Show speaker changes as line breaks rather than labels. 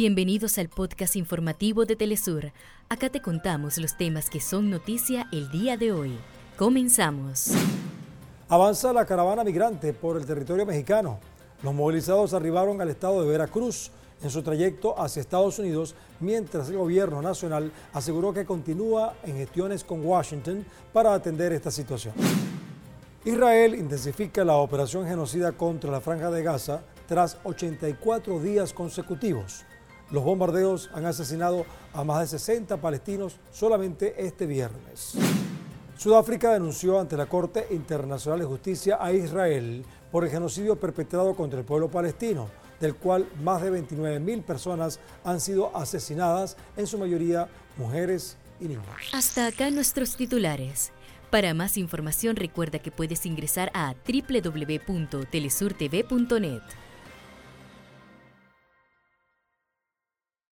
Bienvenidos al podcast informativo de Telesur. Acá te contamos los temas que son noticia el día de hoy. Comenzamos.
Avanza la caravana migrante por el territorio mexicano. Los movilizados arribaron al estado de Veracruz en su trayecto hacia Estados Unidos, mientras el gobierno nacional aseguró que continúa en gestiones con Washington para atender esta situación. Israel intensifica la operación genocida contra la franja de Gaza tras 84 días consecutivos. Los bombardeos han asesinado a más de 60 palestinos solamente este viernes. Sudáfrica denunció ante la Corte Internacional de Justicia a Israel por el genocidio perpetrado contra el pueblo palestino, del cual más de 29 mil personas han sido asesinadas, en su mayoría mujeres y niños.
Hasta acá nuestros titulares. Para más información recuerda que puedes ingresar a www.telesurtv.net.